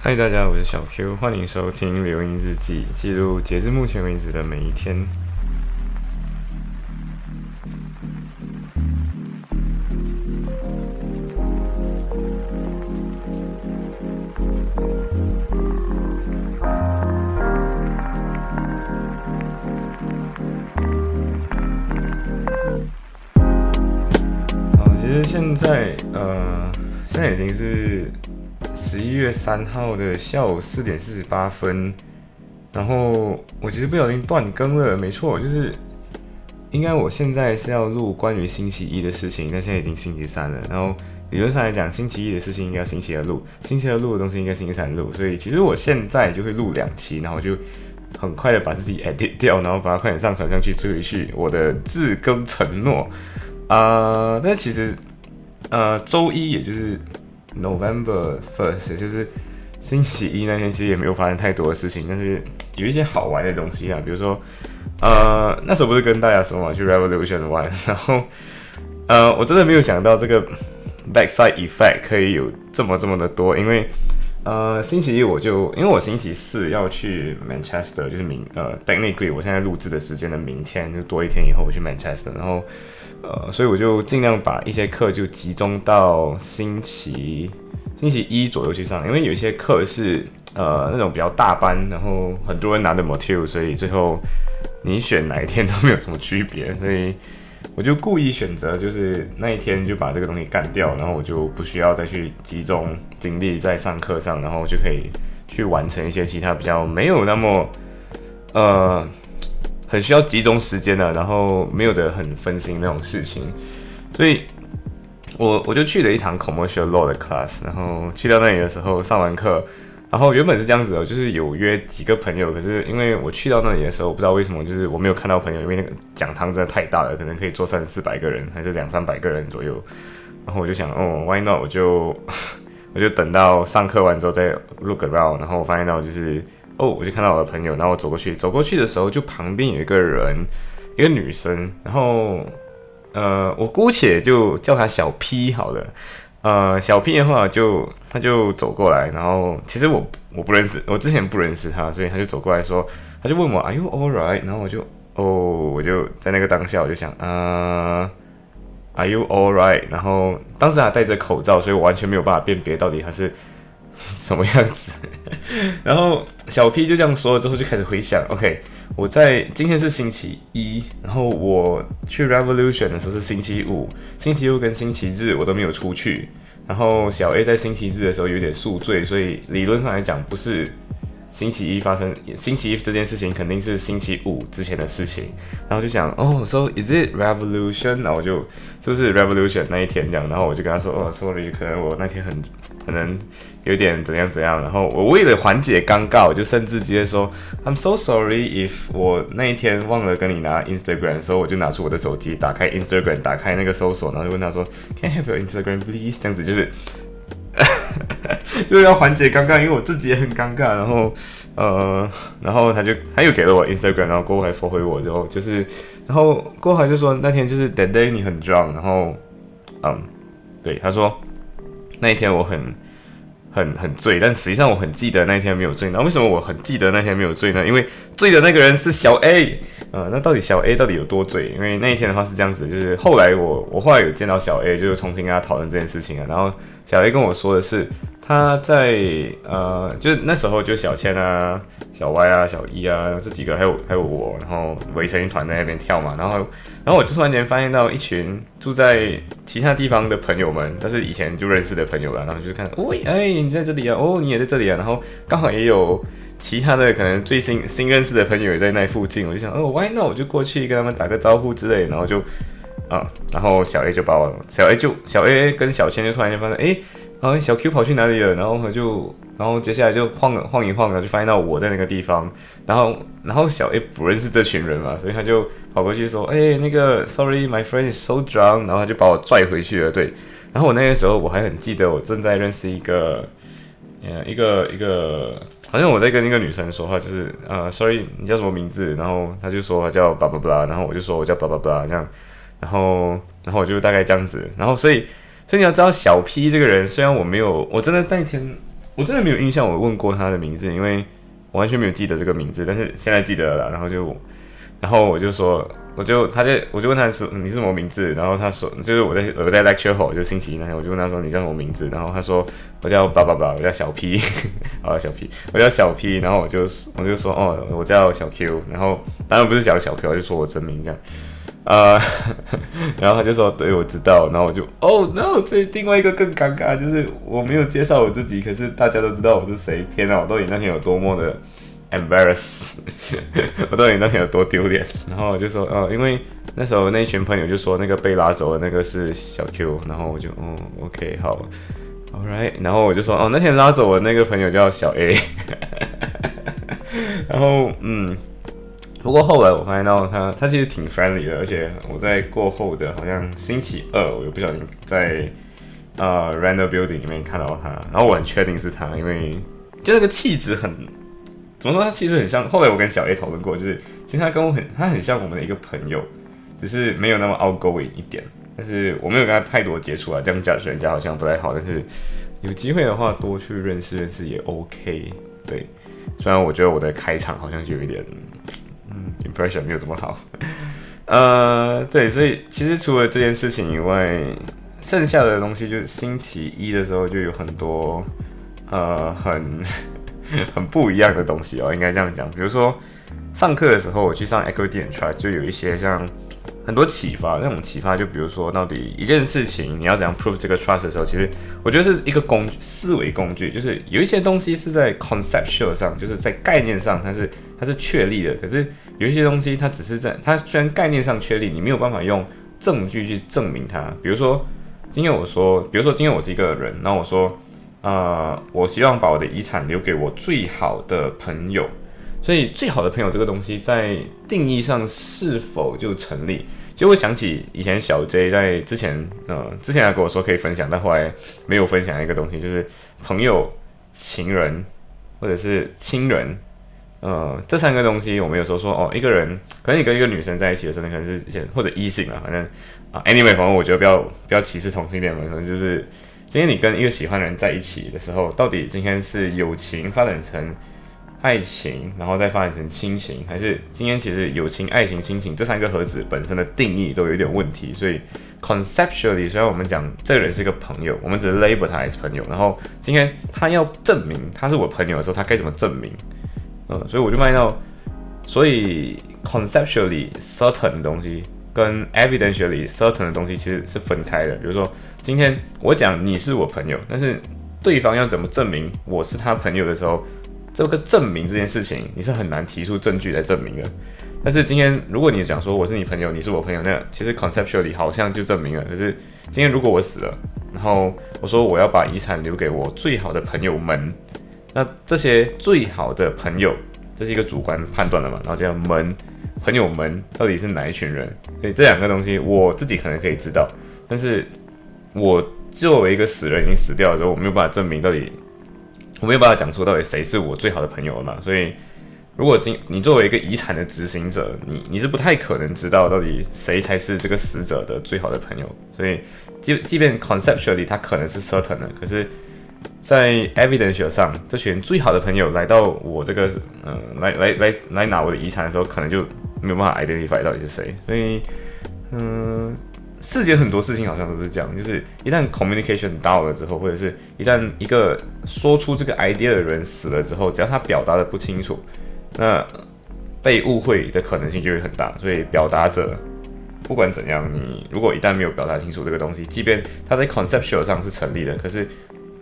嗨，大家，我是小 Q，欢迎收听留音日记，记录截至目前为止的每一天。其实现在，呃，现在已经是十一月三号的下午四点四十八分，然后我其实不小心断更了，没错，就是应该我现在是要录关于星期一的事情，但现在已经星期三了，然后理论上来讲，星期一的事情应该星期二录，星期二录的东西应该星期三录，所以其实我现在就会录两期，然后就很快的把自己 edit 掉，然后把它快点上传上去追回去我的自更承诺。啊、但其实呃周一也就是 November first，就是星期一那天，其实也没有发生太多的事情，但是有一些好玩的东西啊，比如说，呃，那时候不是跟大家说嘛，去 Revolution 玩，然后，呃，我真的没有想到这个 backside effect 可以有这么这么的多，因为，呃，星期一我就因为我星期四要去 Manchester，就是明呃 technically 我现在录制的时间的明天就多一天以后我去 Manchester，然后。呃，所以我就尽量把一些课就集中到星期星期一左右去上，因为有一些课是呃那种比较大班，然后很多人拿的 material，所以最后你选哪一天都没有什么区别，所以我就故意选择就是那一天就把这个东西干掉，然后我就不需要再去集中精力在上课上，然后就可以去完成一些其他比较没有那么呃。很需要集中时间的，然后没有的很分心那种事情，所以我我就去了一堂 commercial law 的 class，然后去到那里的时候上完课，然后原本是这样子的，就是有约几个朋友，可是因为我去到那里的时候，我不知道为什么，就是我没有看到朋友，因为那个讲堂真的太大了，可能可以坐三四百个人，还是两三百个人左右，然后我就想，哦，why not？我就 我就等到上课完之后再 look around，然后我发现到就是。哦，我就看到我的朋友，然后我走过去，走过去的时候，就旁边有一个人，一个女生，然后，呃，我姑且就叫她小 P 好了，呃，小 P 的话就她就走过来，然后其实我我不认识，我之前不认识她，所以她就走过来说，她就问我，Are you alright？然后我就，哦，我就在那个当下我就想，啊、a r e you alright？然后当时她戴着口罩，所以我完全没有办法辨别到底她是。什么样子？然后小 P 就这样说了之后，就开始回想。OK，我在今天是星期一，然后我去 Revolution 的时候是星期五，星期六跟星期日我都没有出去。然后小 A 在星期日的时候有点宿醉，所以理论上来讲不是星期一发生，星期一这件事情肯定是星期五之前的事情。然后就讲哦，So is it Revolution？然后我就就是 Revolution 那一天这样，然后我就跟他说哦，Sorry，可能我那天很可能。有点怎样怎样，然后我为了缓解尴尬，我就甚至直接说 I'm so sorry if 我那一天忘了跟你拿 Instagram，所以我就拿出我的手机，打开 Instagram，打开那个搜索，然后就问他说 Can I have your Instagram please？这样子就是 就要缓解尴尬，因为我自己也很尴尬。然后呃，然后他就他又给了我 Instagram，然后过后还复回我之后就是，然后过后就说那天就是 That day 你很 drunk，然后嗯，对，他说那一天我很。很很醉，但实际上我很记得那一天没有醉。那为什么我很记得那天没有醉呢？因为醉的那个人是小 A。呃，那到底小 A 到底有多醉？因为那一天的话是这样子，就是后来我我后来有见到小 A，就是重新跟他讨论这件事情啊。然后小 A 跟我说的是。他在呃，就是那时候就小千啊、小 Y 啊、小一啊这几个，还有还有我，然后围成一团在那边跳嘛。然后，然后我就突然间发现到一群住在其他地方的朋友们，但是以前就认识的朋友了。然后就是看，喂，哎，你在这里啊？哦，你也在这里啊？然后刚好也有其他的可能最新新认识的朋友也在那附近。我就想，哦，Why not？我就过去跟他们打个招呼之类。然后就啊，然后小 A 就把我小 A 就小 A 跟小千就突然间发现，哎。然后小 Q 跑去哪里了？然后他就，然后接下来就晃晃一晃，然后就发现到我在那个地方。然后，然后小 A 不认识这群人嘛，所以他就跑过去说：“哎，那个，Sorry，my friend is so drunk。”然后他就把我拽回去了。对，然后我那个时候我还很记得，我正在认识一个，呃，一个一个，好像我在跟一个女生说话，就是呃，Sorry，你叫什么名字？然后他就说他叫巴巴巴，然后我就说我叫巴巴巴这样，然后，然后我就大概这样子，然后所以。所以你要知道，小 P 这个人，虽然我没有，我真的那天我真的没有印象，我问过他的名字，因为我完全没有记得这个名字，但是现在记得了，然后就，然后我就说。我就他就我就问他是你是什么名字，然后他说就是我在我在 lecture hall 就星期一那天我就问他说你叫什么名字，然后他说我叫爸爸爸，我叫小 P，啊 小 P，我叫小 P，然后我就我就说哦我叫小 Q，然后当然不是讲小 Q，就说我真名这样，呃，然后他就说对我知道，然后我就哦 no 这另外一个更尴尬就是我没有介绍我自己，可是大家都知道我是谁，天啊，我到底那天有多么的。embarrass，我到底那天有多丢脸？然后我就说，哦，因为那时候那一群朋友就说那个被拉走的那个是小 Q，然后我就，哦，OK，好，All right，然后我就说，哦，那天拉走我那个朋友叫小 A，然后，嗯，不过后来我发现到他，他其实挺 friendly 的，而且我在过后的好像星期二，我又不小心在呃 random building 里面看到他，然后我很确定是他，因为就那个气质很。怎么说？他其实很像。后来我跟小 A 讨论过，就是其实他跟我很，他很像我们的一个朋友，只是没有那么 outgoing 一点。但是我没有跟他太多接触啊，这样讲人家好像不太好。但是有机会的话，多去认识认识也 OK。对，虽然我觉得我的开场好像就有一点，嗯，impression 没有这么好。呃，对，所以其实除了这件事情以外，剩下的东西就是星期一的时候就有很多，呃，很。很不一样的东西哦，应该这样讲。比如说上课的时候，我去上 Equity and Trust，就有一些像很多启发。那种启发，就比如说到底一件事情你要怎样 prove 这个 trust 的时候，其实我觉得是一个工具，思维工具。就是有一些东西是在 conceptual 上，就是在概念上它是它是确立的。可是有一些东西它只是在它虽然概念上确立，你没有办法用证据去证明它。比如说今天我说，比如说今天我是一个人，然后我说。呃，我希望把我的遗产留给我最好的朋友，所以最好的朋友这个东西在定义上是否就成立？就会想起以前小 J 在之前，呃，之前还跟我说可以分享，但后来没有分享一个东西，就是朋友、情人或者是亲人，呃，这三个东西，我们有时候说，哦，一个人可能你跟一个女生在一起的时候，你可能是或者异性啊，反正啊，anyway，反正我觉得不要不要歧视同性恋嘛，可能就是。今天你跟一个喜欢的人在一起的时候，到底今天是友情发展成爱情，然后再发展成亲情，还是今天其实友情、爱情、亲情这三个盒子本身的定义都有点问题？所以 conceptually，虽然我们讲这个人是一个朋友，我们只是 label 他是朋友，然后今天他要证明他是我朋友的时候，他该怎么证明？嗯，所以我就发现到，所以 conceptually certain 的东西跟 evidentially certain 的东西其实是分开的，比如说。今天我讲你是我朋友，但是对方要怎么证明我是他朋友的时候，这个证明这件事情你是很难提出证据来证明的。但是今天如果你讲说我是你朋友，你是我朋友，那其实 conceptually 好像就证明了。可是今天如果我死了，然后我说我要把遗产留给我最好的朋友们，那这些最好的朋友，这是一个主观判断的嘛？然后这样们朋友们到底是哪一群人？所以这两个东西我自己可能可以知道，但是。我作为一个死人已经死掉的时候，我没有办法证明到底，我没有办法讲出到底谁是我最好的朋友了嘛？所以，如果今你作为一个遗产的执行者，你你是不太可能知道到底谁才是这个死者的最好的朋友。所以，即即便 conceptually 他可能是 certain 的，可是，在 evidence 上，这群最好的朋友来到我这个，嗯，来来来来拿我的遗产的时候，可能就没有办法 identify 到底是谁。所以，嗯。世界很多事情好像都是这样，就是一旦 communication 到了之后，或者是一旦一个说出这个 idea 的人死了之后，只要他表达的不清楚，那被误会的可能性就会很大。所以表达者不管怎样，你如果一旦没有表达清楚这个东西，即便他在 conceptual 上是成立的，可是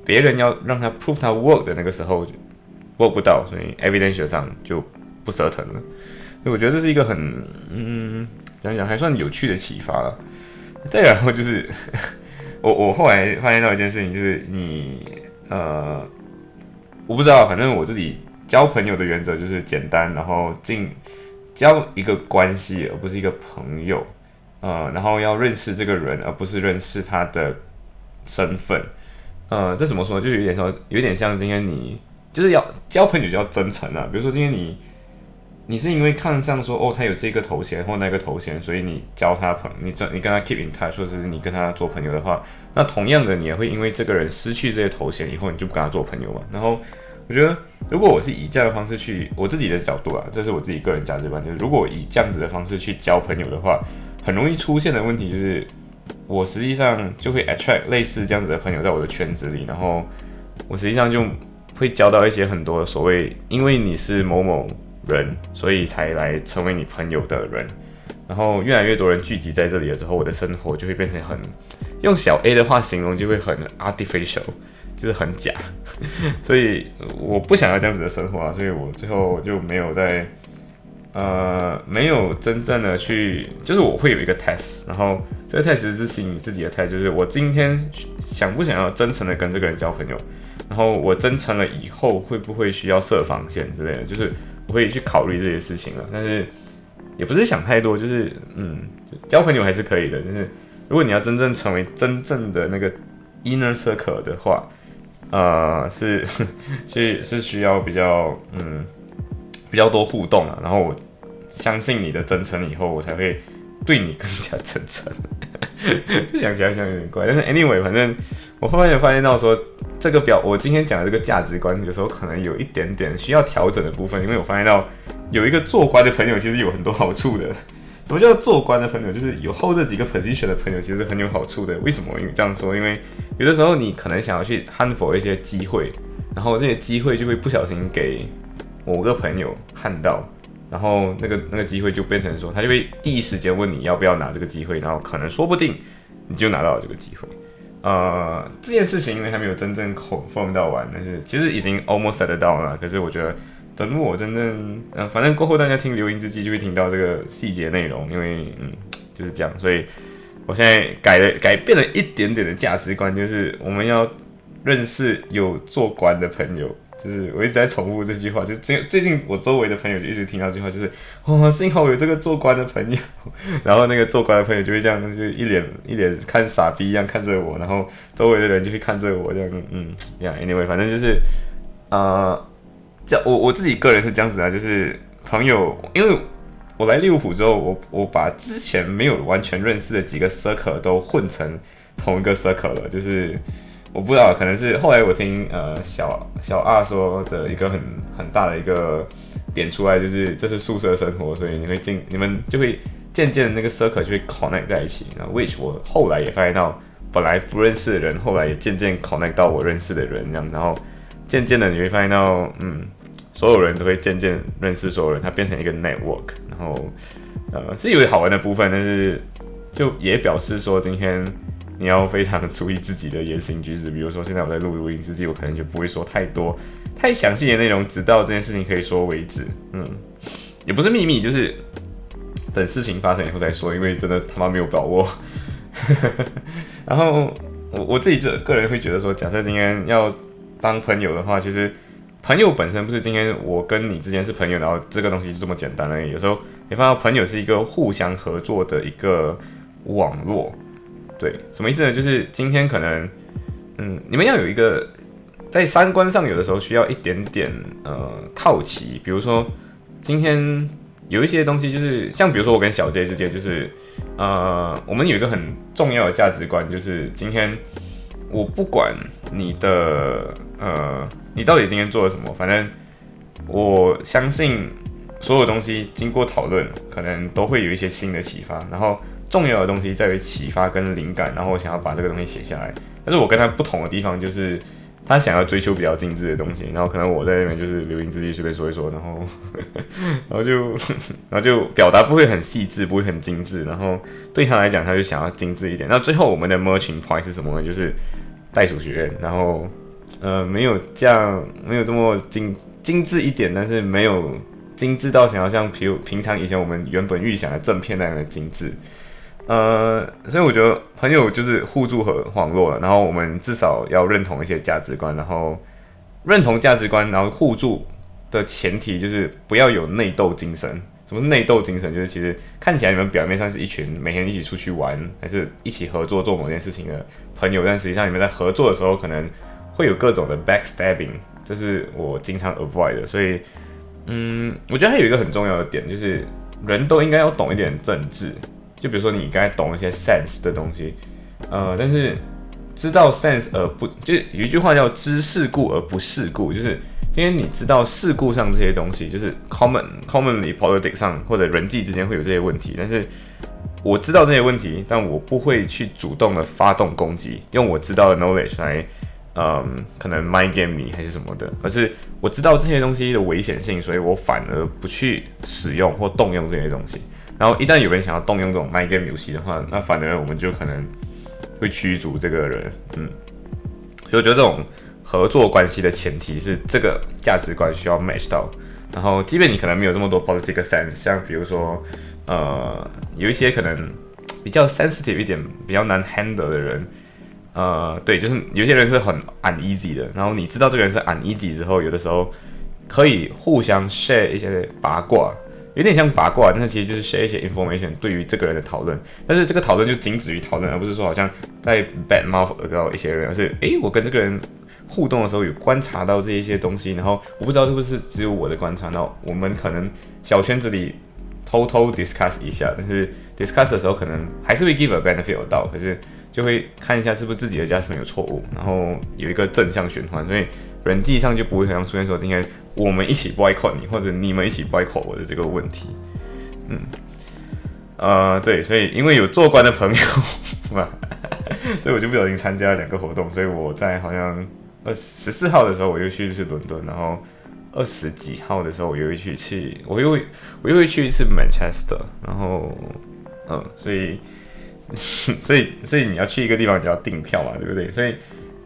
别人要让他 prove 他 work 的那个时候 work 不到，所以 evidence 上就不折腾了。所以我觉得这是一个很嗯，讲讲还算有趣的启发了。再然后就是，我我后来发现到一件事情，就是你呃，我不知道，反正我自己交朋友的原则就是简单，然后进交一个关系，而不是一个朋友，呃，然后要认识这个人，而不是认识他的身份，呃，这怎么说？就有点说，有点像今天你就是要交朋友就要真诚啊，比如说今天你。你是因为看上说哦，他有这个头衔或那个头衔，所以你交他朋，你这你跟他 keep in touch，或者是你跟他做朋友的话，那同样的你也会因为这个人失去这些头衔以后，你就不跟他做朋友嘛。然后我觉得，如果我是以这样的方式去我自己的角度啊，这是我自己个人价值观，就是如果以这样子的方式去交朋友的话，很容易出现的问题就是，我实际上就会 attract 类似这样子的朋友在我的圈子里，然后我实际上就会交到一些很多所谓因为你是某某。人，所以才来成为你朋友的人，然后越来越多人聚集在这里的时候，我的生活就会变成很，用小 A 的话形容就会很 artificial，就是很假，所以我不想要这样子的生活啊，所以我最后就没有在，呃，没有真正的去，就是我会有一个 test，然后这个 test 是你自己的 test，就是我今天想不想要真诚的跟这个人交朋友，然后我真诚了以后会不会需要设防线之类的，就是。我会去考虑这些事情了，但是也不是想太多，就是嗯，交朋友还是可以的。就是如果你要真正成为真正的那个 inner circle 的话，呃，是 是是需要比较嗯比较多互动啊。然后我相信你的真诚以后，我才会对你更加真诚。想起来像有点怪，但是 anyway，反正我后面有发现到说。这个表，我今天讲的这个价值观，有时候可能有一点点需要调整的部分，因为我发现到有一个做官的朋友，其实有很多好处的。什么叫做官的朋友？就是有后这几个 position 的朋友，其实很有好处的。为什么？因为这样说，因为有的时候你可能想要去 hunt for 一些机会，然后这些机会就会不小心给某个朋友看到，然后那个那个机会就变成说，他就会第一时间问你要不要拿这个机会，然后可能说不定你就拿到了这个机会。呃，这件事情因为还没有真正 confirm 到完，但是其实已经 almost set 到了。可是我觉得，等我真正，嗯，反正过后大家听留音之际就会听到这个细节内容，因为嗯就是这样，所以我现在改了改变了一点点的价值观，就是我们要认识有做官的朋友。就是我一直在重复这句话，就最最近我周围的朋友就一直听到这句话，就是哇，幸好我有这个做官的朋友，然后那个做官的朋友就会这样，就一脸一脸看傻逼一样看着我，然后周围的人就会看着我这样，嗯，这样，anyway，反正就是啊，这我我自己个人是这样子啊，就是朋友，因为我来利物浦之后，我我把之前没有完全认识的几个 circle 都混成同一个 circle 了，就是。我不知道，可能是后来我听呃小小二说的一个很很大的一个点出来，就是这是宿舍生活，所以你会进你们就会渐渐的那个 circle 就会 connect 在一起。然后 which 我后来也发现到，本来不认识的人，后来也渐渐 connect 到我认识的人，这样，然后渐渐的你会发现到，嗯，所有人都会渐渐认识所有人，它变成一个 network，然后呃是有好玩的部分，但是就也表示说今天。你要非常注意自己的言行举止，比如说现在我在录录音之际，我可能就不会说太多、太详细的内容，直到这件事情可以说为止。嗯，也不是秘密，就是等事情发生以后再说，因为真的他妈没有把握。然后我我自己这个人会觉得说，假设今天要当朋友的话，其实朋友本身不是今天我跟你之间是朋友，然后这个东西就这么简单而已。有时候你发现朋友是一个互相合作的一个网络。对，什么意思呢？就是今天可能，嗯，你们要有一个在三观上有的时候需要一点点呃靠齐。比如说，今天有一些东西就是像比如说我跟小 J 之间就是呃，我们有一个很重要的价值观，就是今天我不管你的呃，你到底今天做了什么，反正我相信所有东西经过讨论，可能都会有一些新的启发，然后。重要的东西在于启发跟灵感，然后我想要把这个东西写下来。但是我跟他不同的地方就是，他想要追求比较精致的东西，然后可能我在那边就是流言之际随便说一说，然后 然后就 然后就表达不会很细致，不会很精致。然后对他来讲，他就想要精致一点。那最后我们的 merging point 是什么呢？就是袋鼠学院。然后呃，没有这样，没有这么精精致一点，但是没有精致到想要像平平常以前我们原本预想的正片那样的精致。呃，所以我觉得朋友就是互助和网络了，然后我们至少要认同一些价值观，然后认同价值观，然后互助的前提就是不要有内斗精神。什么是内斗精神？就是其实看起来你们表面上是一群每天一起出去玩，还是一起合作做某件事情的朋友，但实际上你们在合作的时候可能会有各种的 backstabbing，这是我经常 avoid 的。所以嗯，我觉得还有一个很重要的点，就是人都应该要懂一点政治。就比如说你应该懂一些 sense 的东西，呃，但是知道 sense 而不，就有一句话叫知世故而不世故，就是今天你知道世故上这些东西，就是 common commonly politics 上或者人际之间会有这些问题，但是我知道这些问题，但我不会去主动的发动攻击，用我知道的 knowledge 来。嗯，可能 mind game 你还是什么的，而是我知道这些东西的危险性，所以我反而不去使用或动用这些东西。然后一旦有人想要动用这种卖 game 游戏的话，那反而我们就可能会驱逐这个人。嗯，所以我觉得这种合作关系的前提是这个价值观需要 match 到。然后，即便你可能没有这么多 political sense，像比如说，呃，有一些可能比较 sensitive 一点、比较难 handle 的人。呃，对，就是有些人是很 uneasy 的，然后你知道这个人是 uneasy 之后，有的时候可以互相 share 一些八卦，有点像八卦，但是其实就是 share 一些 information 对于这个人的讨论，但是这个讨论就仅止于讨论，而不是说好像在 bad mouth 到一些人，而是诶，我跟这个人互动的时候有观察到这一些东西，然后我不知道是不是只有我的观察，那我们可能小圈子里偷偷 discuss 一下，但是 discuss 的时候可能还是会 give a benefit 到，可是。就会看一下是不是自己的家庭有错误，然后有一个正向循环，所以人际上就不会好像出现说今天我们一起 boycott 你，或者你们一起 boycott 我的这个问题。嗯，呃，对，所以因为有做官的朋友 嘛，所以我就不小心参加了两个活动，所以我在好像二十四号的时候我又去一次伦敦，然后二十几号的时候我又去去，我又会我又会去一次 Manchester，然后嗯，所以。所以，所以你要去一个地方就要订票嘛，对不对？所以，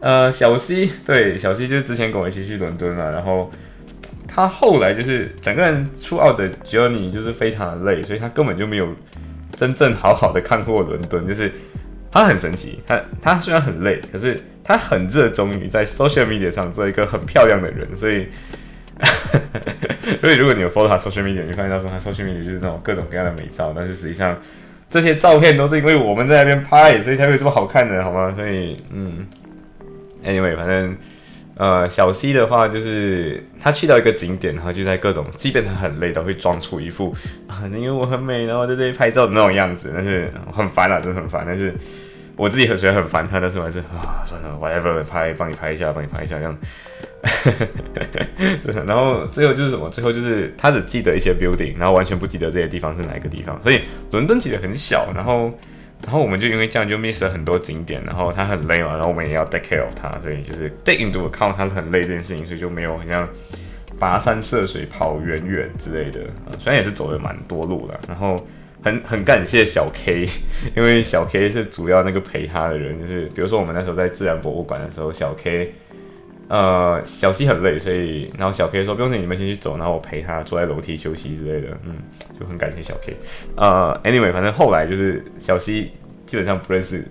呃，小西对小西就是之前跟我一起去伦敦嘛，然后他后来就是整个人出奥的 journey 就是非常的累，所以他根本就没有真正好好的看过伦敦。就是他很神奇，他他虽然很累，可是他很热衷于在 social media 上做一个很漂亮的人。所以，所以如果你有 follow 他 social media，你发现到说他 social media 就是那种各种各样的美照，但是实际上。这些照片都是因为我们在那边拍，所以才会这么好看的，好吗？所以，嗯，anyway，反正，呃，小 C 的话就是他去到一个景点，然后就在各种，即便他很累，都会装出一副啊，因为我很美，然后在这里拍照的那种样子，但是很烦啊，真的很烦。但是我自己很虽然很烦他，但是我还是啊，算了，whatever，拍，帮你拍一下，帮你拍一下，这样。然后最后就是什么？最后就是他只记得一些 building，然后完全不记得这些地方是哪一个地方。所以伦敦其实很小，然后然后我们就因为这样就 miss 了很多景点。然后他很累嘛，然后我们也要 take care of 他，所以就是 take into account 他很累这件事情，所以就没有好像跋山涉水跑远远之类的。虽然也是走了蛮多路了，然后很很感谢小 K，因为小 K 是主要那个陪他的人，就是比如说我们那时候在自然博物馆的时候，小 K。呃，小 C 很累，所以然后小 K 说不用紧，你们先去走，然后我陪他坐在楼梯休息之类的，嗯，就很感谢小 K。呃，anyway，反正后来就是小 C 基本上不认识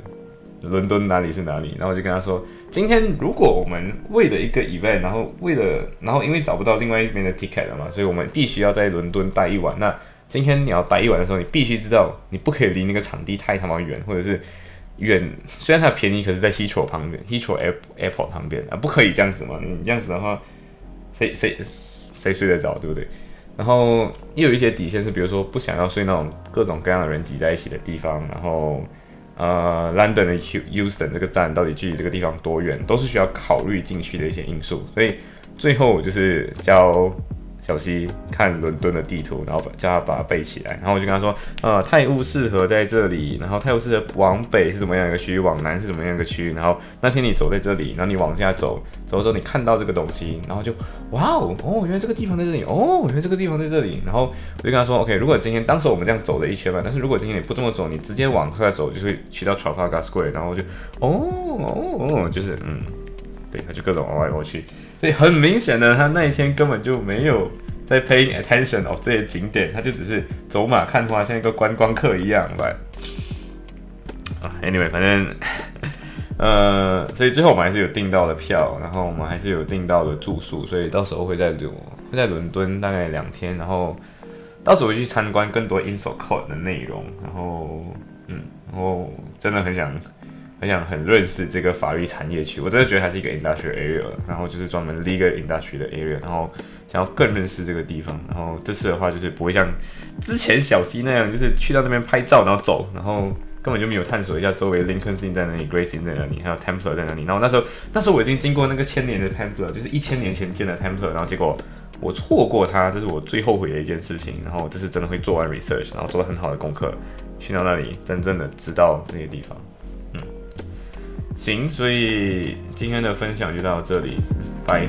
伦敦哪里是哪里，然后我就跟他说，今天如果我们为了一个 event，然后为了，然后因为找不到另外一边的 ticket 了嘛，所以我们必须要在伦敦待一晚。那今天你要待一晚的时候，你必须知道你不可以离那个场地太他妈远，或者是。远虽然它便宜，可是在 Heathrow 旁边，Heathrow Air Airport 旁边啊，不可以这样子嘛？你这样子的话，谁谁谁睡得着，对不对？然后又有一些底线是，比如说不想要睡那种各种各样的人挤在一起的地方。然后呃，London 的 Euston 这个站到底距离这个地方多远，都是需要考虑进去的一些因素。所以最后就是叫。小溪看伦敦的地图，然后叫他把它背起来。然后我就跟他说：“呃，泰晤士河在这里，然后泰晤士河往北是怎么样一个区域，往南是怎么样一个区域。然后那天你走在这里，然后你往下走，走的时候你看到这个东西，然后就哇哦哦，原来这个地方在这里哦，原来这个地方在这里。然后我就跟他说：OK，如果今天当时我们这样走了一圈嘛，但是如果今天你不这么走，你直接往下走，就会去到 Trafalgar Square。然后就哦哦哦，就是嗯，对，他就各种往来过去。”所以很明显的，他那一天根本就没有在 paying attention of 这些景点，他就只是走马看花，像一个观光客一样来。啊，anyway，反正，呃，所以最后我们还是有订到的票，然后我们还是有订到的住宿，所以到时候会在伦会在伦敦大概两天，然后到时候会去参观更多 i n s o c o d e 的内容，然后，嗯，然后真的很想。很想很认识这个法律产业区。我真的觉得它是一个 industry area，然后就是专门 legal industry 的 area，然后想要更认识这个地方。然后这次的话就是不会像之前小溪那样，就是去到那边拍照然后走，然后根本就没有探索一下周围 Lincoln City 在哪里，Grace 在哪里，还有 Templar 在哪里。然后那时候那时候我已经经过那个千年的 Templar，就是一千年前建的 Templar，然后结果。我错过它，这是我最后悔的一件事情。然后这次真的会做完 research，然后做了很好的功课，去到那里真正的知道那些地方。行，所以今天的分享就到这里，拜。